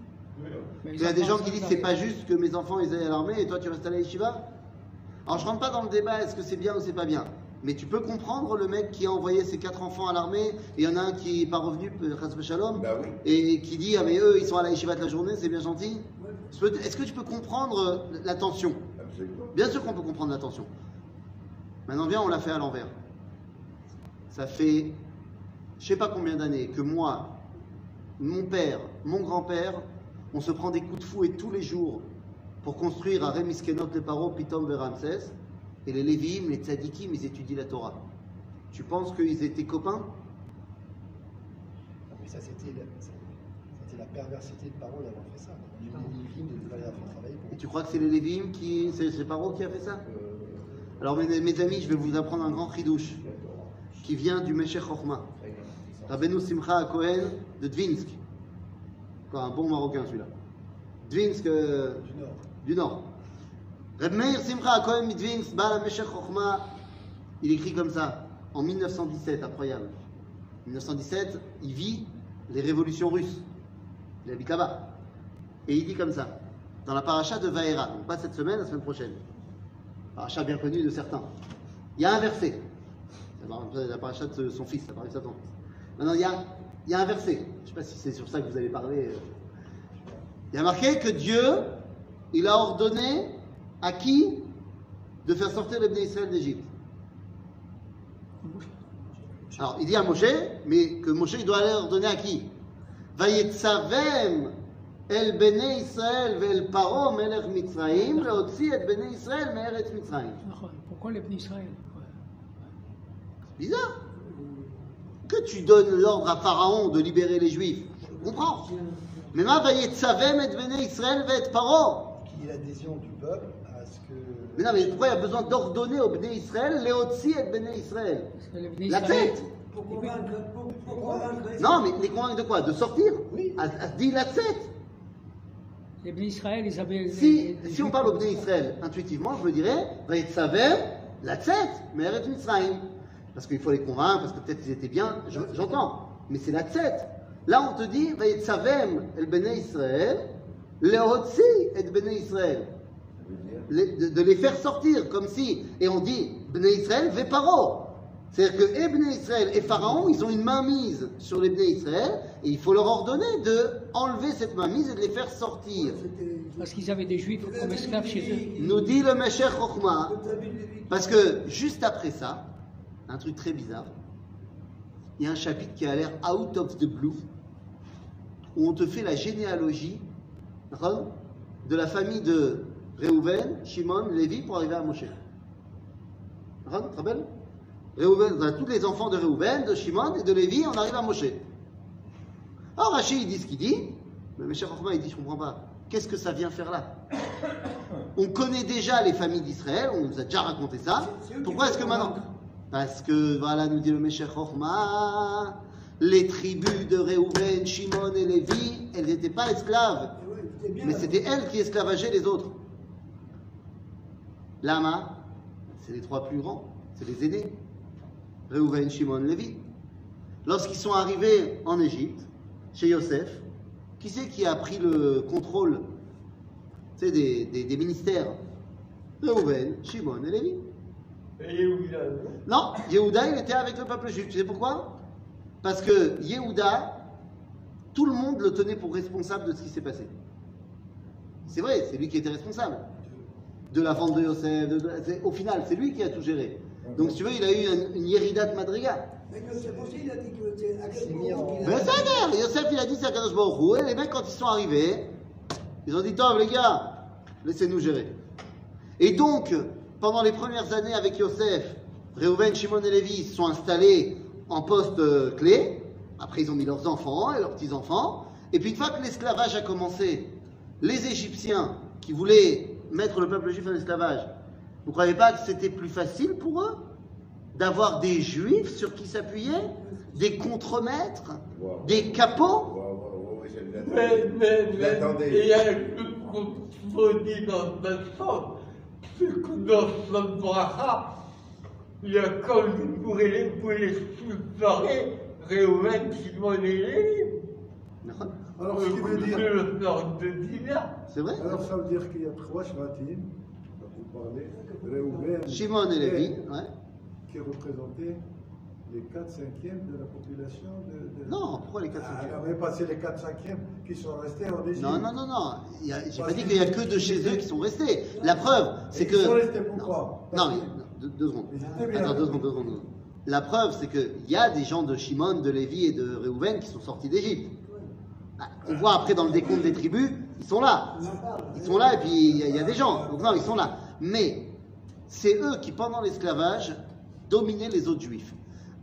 Il y a des gens qui disent c'est pas juste que mes enfants ils aillent à l'armée et toi tu restes à la yeshiva. Alors je rentre pas dans le débat est-ce que c'est bien ou c'est pas bien. Mais tu peux comprendre le mec qui a envoyé ses quatre enfants à l'armée et il y en a un qui est pas revenu, Shalom, Bah oui. et qui dit ah mais eux ils sont à la yeshiva de la journée, c'est bien gentil. Est-ce que tu peux comprendre euh, la tension? Absolument. Bien sûr qu'on peut comprendre la tension. Maintenant viens, on l'a fait à l'envers. Ça fait je sais pas combien d'années que moi, mon père, mon grand-père, on se prend des coups de fouet tous les jours pour construire à Remiskenot les Paro, Pitom et Ramsès. Et les Lévi'im, les Tzadikim, ils étudient la Torah. Tu penses qu'ils étaient copains? Mais ça, c'était la, c'était la perversité de parole d'avoir fait ça. Les Lévi'im ne devaient pas les faire travailler pour. Et tu crois que c'est les Lévi'im qui. C'est c'est Paro qui a fait ça? Euh, Alors mes, mes amis, je vais vous apprendre un grand chidouche qui vient du Meshech Chochma. Rabbeinu Simcha Cohen de Dvinsk. Encore un bon marocain celui-là. Dvinsk euh, Du Nord. Reb Meir Simcha Cohen Midvinsk, Baal Meshech Chochma, il écrit comme ça, en 1917, incroyable. 1917, il vit les révolutions russes. Il habite là-bas. Et il dit comme ça, dans la paracha de Vaera, donc pas cette semaine, la semaine prochaine. Paracha bien connue de certains. Il y a un verset. La paracha de son fils, la paracha de fils. Maintenant, il y a, un verset. Je ne sais pas si c'est sur ça que vous allez parler. euh. Il y a marqué que Dieu, il a ordonné à qui de faire sortir les Israël d'Égypte. Alors, il dit à Moshe, mais que Moshe, il doit aller ordonner à qui? Vayetzavem el Bnei Israël ve'el Paro melech Mitzrayim leotzi et Bnei Israël me'eretz Mitzrayim. Pourquoi les Israël Ouais. Bizarre. Que tu donnes l'ordre à Pharaon de libérer les Juifs, je comprends. Mais ma Vayetzavem et Bnei Israël ve'et Paro. Qui est l'adhésion du peuple à ce que. Mais non, mais pourquoi il y a besoin d'ordonner au Bnei Israël et Bnei Israël? Les La tête Pour convaincre, les Non, mais les convaincre de quoi? De sortir? Oui. À, la tête Les Bnei Israël, ils avaient. Si, les- les si on parle au Bnei Israël, intuitivement, je me dirais, va être saver, la tête, mais Eretz Mitzrayim. Parce qu'il faut les convaincre, parce que peut-être ils étaient bien, je- j'entends. Mais c'est la tête. Là, on te dit, va être savem, el Bnei Israël, leotzi et Bnei Israël. De, de les faire sortir, comme si, et on dit, Bnei Israël, ve paro. C'est-à-dire que et Bnei Israël et Pharaon, ils ont une mainmise sur les Israël, et il faut leur ordonner de enlever cette mainmise et de les faire sortir. Parce qu'ils avaient des Juifs comme esclaves chez eux. Nous dit le Mesher Lévi. parce que juste après ça, un truc très bizarre, il y a un chapitre qui a l'air out of the blue, où on te fait la généalogie d'accord, de la famille de Réhouven, Shimon, Lévi pour arriver à Moshe. D'accord, Tu te rappelles? Réhouven, on a tous les enfants de Réhouven, de Shimon et de Lévi, on arrive à Moshe. Alors Rachid, il dit ce qu'il dit, mais Mesher Chochma, il dit, je comprends pas. Qu'est-ce que ça vient faire là on connaît déjà les familles d'Israël, on nous a déjà raconté ça. Pourquoi est-ce que maintenant. Parce que, voilà, nous dit le Meshech Chochma, les tribus de Réhouven, Shimon et Lévi, elles n'étaient pas esclaves, Eh mais c'était elles qui esclavageaient les autres. Lama, c'est les trois plus grands, c'est les aînés. Réhouven, Shimon, Lévi. Lorsqu'ils sont arrivés en Égypte, chez Yosef, qui c'est qui a pris le contrôle des, des- des ministères? Réhouven, Shimon et Lévi. Et Yehuda, non? Yehuda, il était avec le peuple juif. Tu sais pourquoi? Parce que Yehuda, tout le monde le tenait pour responsable de ce qui s'est passé. C'est vrai, c'est lui qui était responsable. De la vente de Yosef, de- au final, c'est lui qui a tout géré. Donc, si tu veux, il a eu une, une Yeridat Madriga. Mais Yosef aussi, il a dit que c'est à quel C'est mis moment en- il a- Mais ça a l'air, Yosef, il a dit c'est à Kadosh Baruch et les mecs, quand ils sont arrivés, ils ont dit Tov, les gars, laissez-nous gérer. Et donc, pendant les premières années avec Yosef, Reuven, Shimon et Lévi se sont installés en poste euh, clé. Après, ils ont mis leurs enfants et leurs petits-enfants. Et puis, une fois que l'esclavage a commencé, les Égyptiens qui voulaient mettre le peuple juif en esclavage, vous ne croyez pas que c'était plus facile pour eux d'avoir des juifs sur qui s'appuyer, des contremaîtres, Wow. des capots? Wow, wow. Mais, mais, mais, il y a un truc qu'on faut dire dans notre sens, c'est que dans notre bracha, il y a comme vous pourrez les, séparer, Réhouven, Simon et Lévi. Alors, ce qui veut dire. C'est vrai? Alors, ça veut dire qu'il y a trois Shvatim, vous parlez, Réhouven, Shimon et Lévi, ouais. qui représentaient les 4 cinquièmes de la population de. de- Non, pourquoi les 4 Ah, cinquièmes? on avait passé les 4 cinquièmes qui sont restés en Égypte. Non, non, non, non. J'ai pas dit qu'il y a que de chez eux qui sont restés. La preuve, c'est que. ils sont restés pourquoi Non, mais non, deux, deux secondes. Attends, deux secondes, deux secondes. La preuve, c'est qu'il y a des gens de Shimon, de Lévi et de Réhouven qui sont sortis d'Égypte. Bah, on voit après dans le décompte des tribus, ils sont là. Ils sont là et puis il y, a- il y a des gens. Donc non, ils sont là. Mais c'est eux qui, pendant l'esclavage, dominaient les autres juifs.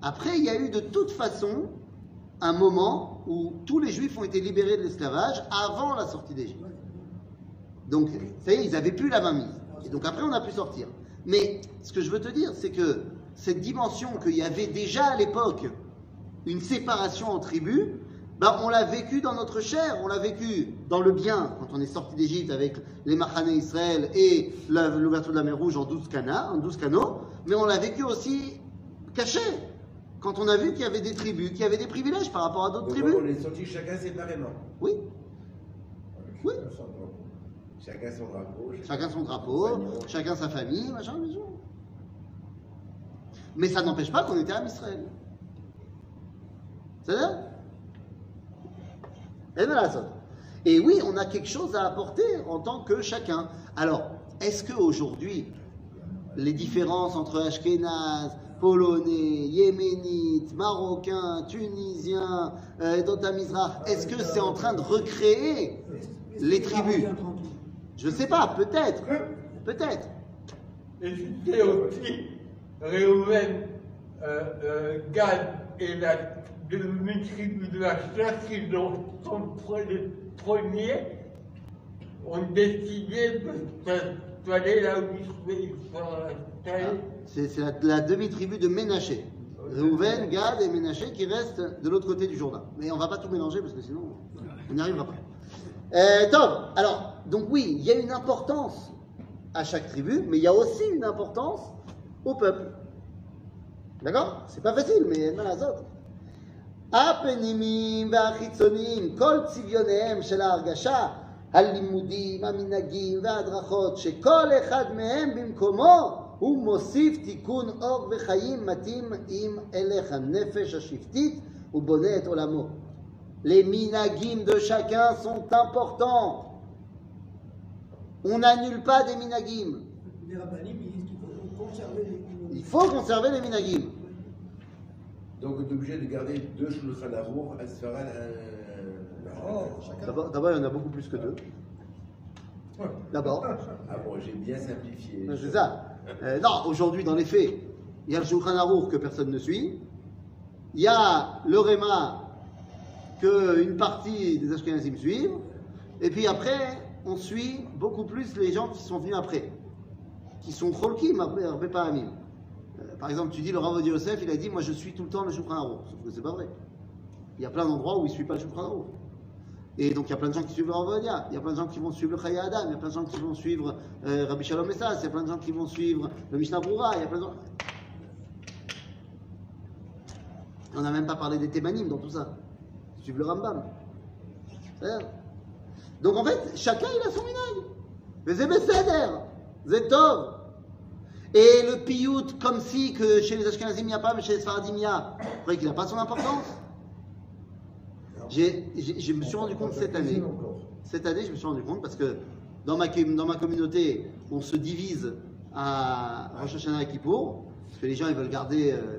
Après, il y a eu de toute façon un moment où tous les juifs ont été libérés de l'esclavage avant la sortie d'Égypte. Donc, ça y est, ils n'avaient plus la main mise. Et donc après, on a pu sortir. Mais ce que je veux te dire, c'est que cette dimension qu'il y avait déjà à l'époque une séparation en tribus, ben, on l'a vécu dans notre chair, on l'a vécu dans le bien quand on est sorti d'Égypte avec les Machané Israël et l'ouverture de la mer Rouge en 12 canaux, en 12 canaux, mais on l'a vécu aussi caché quand on a vu qu'il y avait des tribus, qu'il y avait des privilèges par rapport à d'autres tribus. on est sortis chacun séparément. Oui, Oui. Chacun son drapeau. chacun son drapeau, chacun sa famille, machin, machin. Mais ça n'empêche pas qu'on était à Israël. C'est-à-dire Eh bien, là, ça. Et oui, on a quelque chose à apporter en tant que chacun. Alors, est-ce qu'aujourd'hui, les différences entre Ashkénaz, Polonais, Yéménites, Marocains, Tunisiens, euh, est-ce que c'est en train de recréer les tribus? Je ne sais pas, peut-être. Peut-être. Euh, euh, et de multiplication qu'ils ont les premiers ont décidé de s'installer là où ils sont ah, C'est la, la demi-tribu de Ménaché. Reuven, Gad et Ménaché qui restent de l'autre côté du Jourdain. Mais on ne va pas tout mélanger parce que sinon on n'y arrivera pas. Euh, Tom, alors, donc oui, il y a une importance à chaque tribu, mais il y a aussi une importance au peuple. D'accord? C'est pas facile, mais dans la zone. הפנימיים והחיצוניים, כל צביוניהם של ההרגשה, הלימודים, המנהגים וההדרכות, שכל אחד מהם במקומו הוא מוסיף תיקון אור וחיים מתאים עם הלך הנפש השבטית ובונה את עולמו. Les minagim de chacun sont importants. On n'annule pas des minagim. Les rabbinim ils disent qu'il faut conserver les Il faut conserver les minagim. Donc, on est obligé de garder deux Shulchan Aruch, un Sfarad, un. Oh, chacun. D'abord, d'abord, il y en a beaucoup plus que deux. D'abord. Ah bon, j'ai bien simplifié. C'est ça. Euh, non, aujourd'hui, dans les faits, il y a le Shulchan Aruch que personne ne suit. Il y a le Réma que une partie des Ashkenazim suivent. Et puis après, on suit beaucoup plus les gens qui sont venus après. Qui sont Cholkim, après pas Amim. Euh, Par exemple, tu dis le Rav Yosef, il a dit Moi je suis tout le temps le Shulchan Aruch. Sauf que c'est pas vrai. Il y a plein d'endroits où il ne suit pas le Shulchan Aruch. Et donc il y a plein de gens qui suivent le Rav il y a plein de gens qui vont suivre le Chaya Adam, il y a plein de gens qui vont suivre euh, Rabbi Shalom Essas, il y a plein de gens qui vont suivre le Mishnah Brura, il y a plein de gens. On n'a même pas parlé des Thémanim dans tout ça. Suivent le Rambam. Donc en fait, chacun il a son minag. Mais c'est Besséder, c'est Tov. Et le piyut, comme si que chez les Ashkenazim il n'y a pas, mais chez les Sfaradim il y a, vous croyez qu'il n'a pas son importance J'ai- j'ai- Je me suis rendu compte cette année, cette année je me suis rendu compte parce que dans ma, dans ma communauté, on se divise à Rosh Hashanah et Kippour, parce que les gens ils veulent garder euh,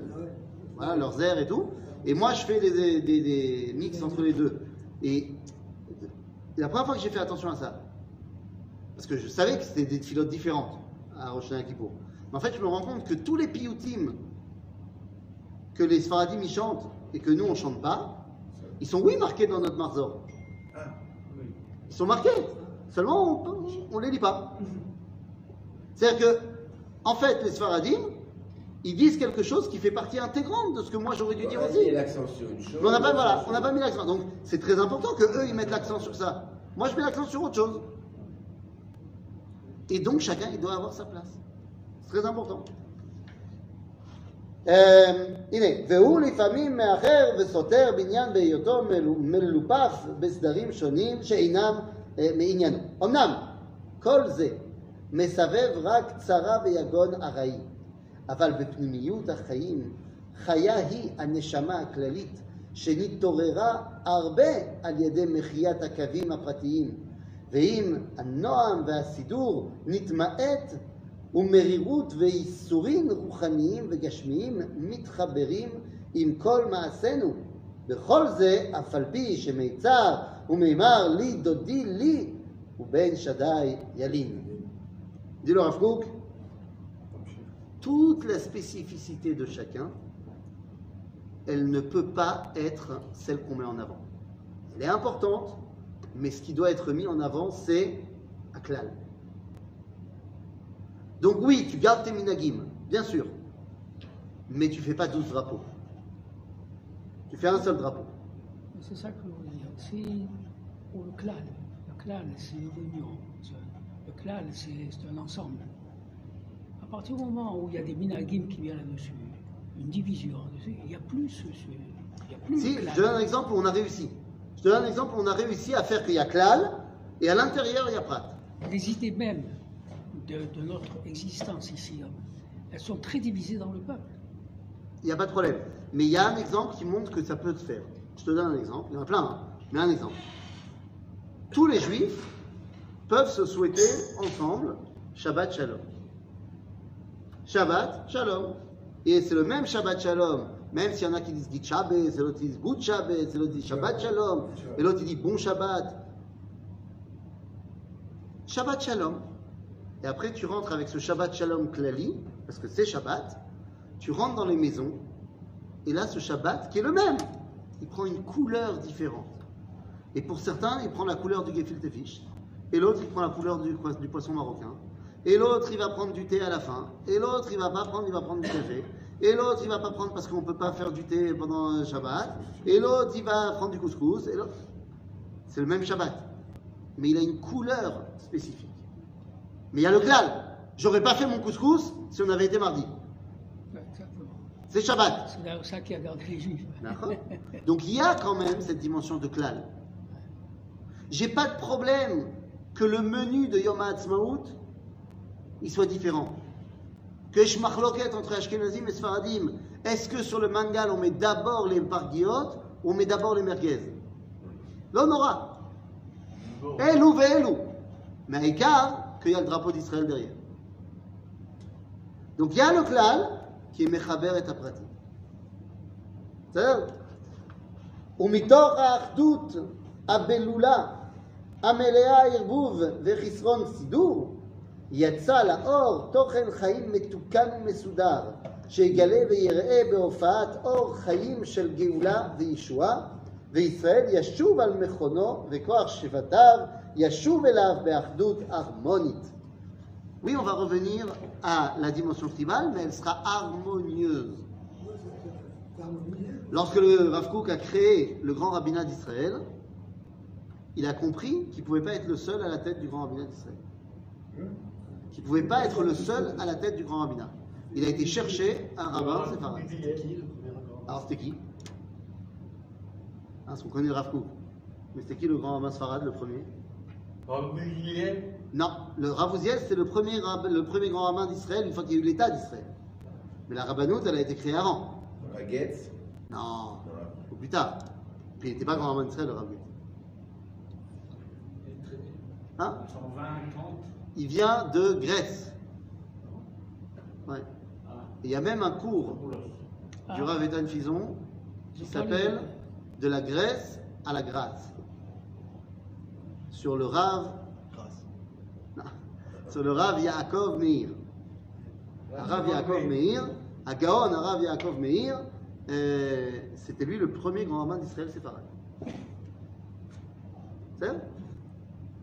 voilà, leurs airs et tout. Et moi je fais des, des, des- des mix entre les deux. Et la première fois que j'ai fait attention à ça, parce que je savais que c'était des filotes différentes à Rosh Hashanah et Kippour. En fait, je me rends compte que tous les piyutim que les Sfaradim y chantent et que nous on chante pas, ils sont oui marqués dans notre Marzor. Ils sont marqués. Seulement on, on les lit pas. C'est-à-dire que, en fait, les Sfaradim, ils disent quelque chose qui fait partie intégrante de ce que moi j'aurais dû dire aussi. mis l'accent sur une chose. Mais on n'a pas, voilà, on n'a pas mis l'accent. Donc c'est très important que eux ils mettent l'accent sur ça. Moi je mets l'accent sur autre chose. Et donc chacun il doit avoir sa place. C'est très important. אה, הנה, והוא לפעמים מאחר וסותר בעניין בהיותו מלו- מלופף בסדרים שונים שאינם אה, מעניינו. אמנם, כל זה מסבב רק צרה ויגון ארעי, אבל בפנימיות החיים חיה היא הנשמה הכללית שנתעוררה הרבה על ידי מחיית הקווים הפרטיים, ואם הנועם והסידור נתמעט ומרירות וייסורים רוחניים וגשמיים מתחברים עם כל מעשינו. בכל זה, אף על פי שמיצר ומימר לי דודי לי, ובן שדי ילין. Dis le Rav Kook, toute la spécificité de chacun, elle ne peut pas être celle qu'on met en avant. Elle est importante, mais ce qui doit être mis en avant, c'est Aklal. Donc oui, tu gardes tes minagim, bien sûr, mais tu fais pas 12 drapeaux. Tu fais un seul drapeau. C'est ça que je veux dire. C'est pour le clan. Le clan, c'est une réunion. Le clan, c'est un ensemble. À partir du moment où il y a des minagim qui viennent là-dessus, une division, il n'y a plus ce, il y a plus Si, je te donne un exemple où on a réussi. Je te donne un exemple où on a réussi à faire qu'il y a Klal, et à l'intérieur, il y a Prat. Les idées mêmes de, notre existence ici, hein, elles sont très divisées dans le peuple. Il n'y a pas de problème. Mais il y a un exemple qui montre que ça peut se faire. Je te donne un exemple. Il y en a plein, hein, mais un exemple. Tous les juifs peuvent se souhaiter ensemble Shabbat Shalom. Shabbat Shalom. Et c'est le même Shabbat Shalom. Même s'il y en a qui disent Git Shabbat, et l'autre qui disent Good Shabbat, et l'autre dit Shabbat Shalom, et l'autre dit Bon Shabbat. Shabbat Shalom. Et après, tu rentres avec ce Shabbat Shalom Klali, parce que c'est Shabbat. Tu rentres dans les maisons, et là, ce Shabbat, qui est le même, il prend une couleur différente. Et pour certains, il prend la couleur du gefilte fish, et l'autre, il prend la couleur du, poi- du poisson marocain, et l'autre, il va prendre du thé à la fin, et l'autre, il va pas prendre, il va prendre du café, et l'autre, il va pas prendre parce qu'on peut pas faire du thé pendant Shabbat, et l'autre, il va prendre du couscous, et l'autre. C'est le même Shabbat, mais il a une couleur spécifique. Mais il y a le klal. J'aurais pas fait mon couscous si on avait été mardi. C'est Shabbat. C'est ça qui a gardé les juifs. D'accord Donc il y a quand même cette dimension de klal. J'ai pas de problème que le menu de Yom HaAtzmaut il soit différent. Que je marloquette entre Ashkenazim et Sfaradim. Est-ce que sur le mangal on met d'abord les parguillotes ou on met d'abord les merguez? L'on aura. Elou ve'elou. Mais écart qu'il y a le drapeau d'Israël derrière. Donc il y a le klal qui est Mechaber et Aprati. בסדר? ומתוך האחדות הבלולה המלאה ערבוב וחסרון סידור יצא לאור תוכן חיים מתוקן ומסודר שיגלה ויראה בהופעת אור חיים של גאולה וישועה וישראל ישוב על מכונו וכוח שבטיו Yashuv Elav Be'achdut harmonite. Oui, on va revenir à la dimension tribale, mais elle sera harmonieuse. Lorsque le Rav Kook a créé le grand rabbinat d'Israël, il a compris qu'il ne pouvait pas être le seul à la tête du grand rabbinat d'Israël. Qu'il ne pouvait pas être le seul à la tête du grand rabbinat. Il a été chercher un rabbin séfarade. Alors c'était qui? Hein, on connaît le Rav Kook? Mais c'était qui le grand rabbin séfarade, le premier? Non, le Ravouziel, c'est le premier, rab- le premier grand rabbin d'Israël une fois qu'il y a eu l'État d'Israël. Mais la rabbanoute, elle a été créée avant. Baguette. Non, ou plus tard. Puis il n'était pas grand rabbin d'Israël, le Rav. Hein? 120, 30. Il vient de Grèce. Ouais. Et il y a même un cours du Rav Etan Fison qui s'appelle De la Grèce à la grâce. Sur le Rav. Non. Sur le Rav Yaakov Meir. Rav Yaakov Meir, à Gaon, Rav Yaakov Meir, euh, c'était lui le premier grand rabbin d'Israël séfarade.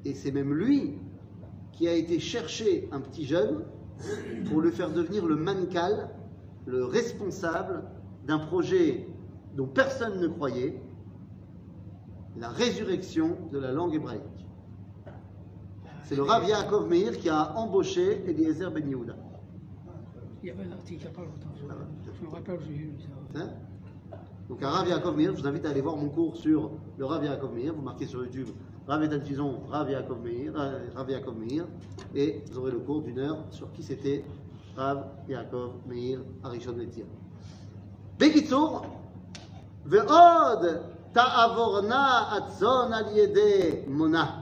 Et c'est même lui qui a été chercher un petit jeune pour le faire devenir le mankal, le responsable d'un projet dont personne ne croyait, la résurrection de la langue hébraïque. C'est le Rav Yaakov Meir qui a embauché Eliezer Ben Yehuda. Il y avait un article il n'y a pas longtemps. Je, je me rappelle, j'ai lu ça. Hein Donc un Rav Yaakov Meir, je vous invite à aller voir mon cours sur le Rav Yaakov Meir. Vous marquez sur YouTube Rav Etan Tizon, Rav Yaakov Meir, euh, Rav Yaakov Meir, et vous aurez le cours d'une heure sur qui c'était Rav Yaakov Meir Arishon Letia. בקיצור, ועוד תעבורנה הצאן על ידי מונה,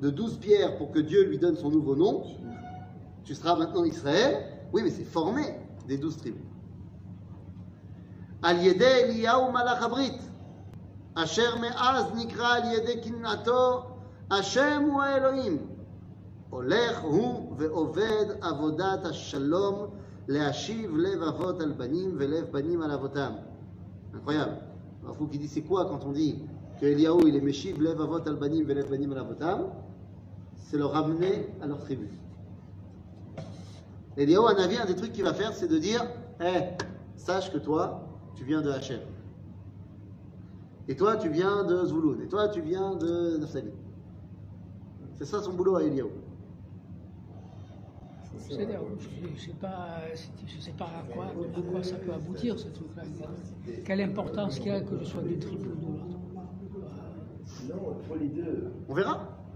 de douze pierres pour que Dieu lui donne son nouveau nom, tu seras maintenant Israël. Oui, mais c'est formé des douze tribus. Al Eliyahu Malach Abrit, Asher Me'az Nikra Al Yedei Kinato, Hashem ou Elohim, Olech Hu Ve'oved Avodat Hashalom, Le'ashiv Lev Avot Al Banim, Ve'lev Banim Al Avotam. Incroyable. Alors, faut qu'il dit c'est quoi quand on dit que Eliyahu il est Meshiv Lev Avot Al Banim, Ve'lev Banim Al Avotam? C'est le ramener à leur tribu. Eliaou, un avis, un des trucs qu'il va faire, c'est de dire Hé, sache que toi, tu viens de Hachem. Et toi, tu viens de Zvouloun. Et toi, tu viens de Naphtali. C'est ça son boulot à Eliaou. C'est-à-dire, je ne sais pas, je sais pas à quoi, à quoi ça peut aboutir ce truc-là. Quelle importance qu'il y a que je sois d'une tribu ou de l'autre. Non, pour les deux. On verra.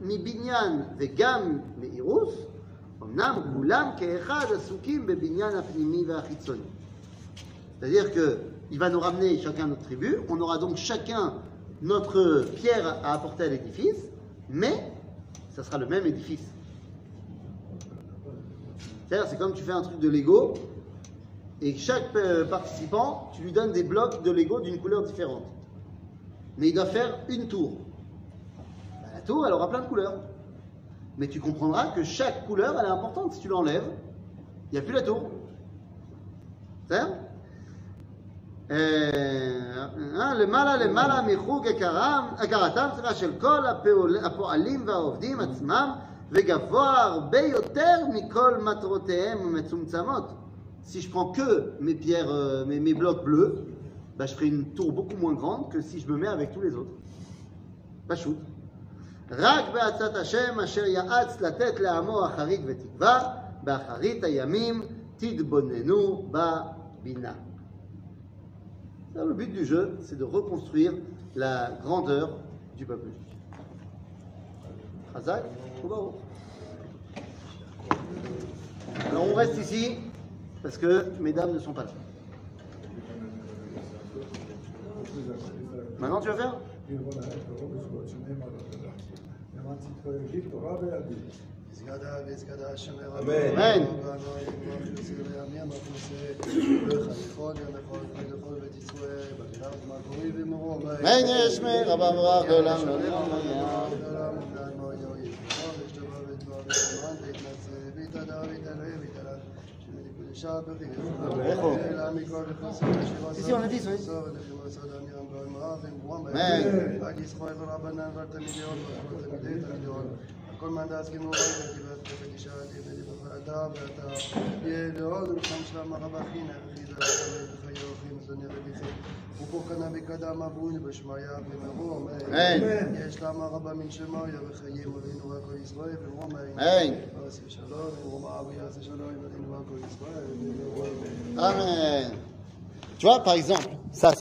מבניין וגם מאירוס, אמנם כולם כאחד עסוקים בבניין הפנימי והחיצוני. C'est-à-dire qu'il va nous ramener chacun notre tribu, on aura donc chacun notre pierre à apporter à l'édifice, mais ça sera le même édifice. C'est-à-dire, c'est comme tu fais un truc de Lego, et chaque euh, participant, tu lui donnes des blocs de Lego d'une couleur différente. Mais il doit faire une tour. Bah, la tour, elle aura plein de couleurs. Mais tu comprendras que chaque couleur, elle est importante. Si tu l'enlèves, il n'y a plus la tour. C'est אה, למעלה למעלה מחוג הכרם- הכרתם סליחה, של כל הפעול- הפועלים והעובדים עצמם וגבוה הרבה יותר מכל מטרותיהם המצומצמות. Si je prends que mes pierres, euh, mes, mes blocs bleus, bah, je ferai une tour beaucoup moins grande que si je me mets avec tous les autres. פשוט. רק בעצת השם אשר יעץ לתת לעמו אחרית ותקווה, באחרית הימים תתבוננו בבינה. Ça, Le but du jeu, c'est de reconstruire la grandeur du peuple juif. Chazak, Koubaou. Alors on reste ici parce que mesdames ne sont pas là. Maintenant tu vas faire זגדה וזגדה שמר אמן. אין יש מרבה מרח לעולם לא נראה Ici, on a dit, oui. Amen. כל מהנדס כמו ותיבת ותשעה תבנה לברכה ואתה יהיה לעוד רוחם של המרבחין אחיזה בחיי אורחים זוני רביצים ופה קנה בקדם אבון בשמיה ומרום אמן. יש למה רבה מן שמיה וחיים אבינו רק כל ישראל ומרום אמן. ועשה שלום ומרום אבי יעשה שלום אבינו רק כל ישראל ומרום Amen. Tu vois, par exemple, ça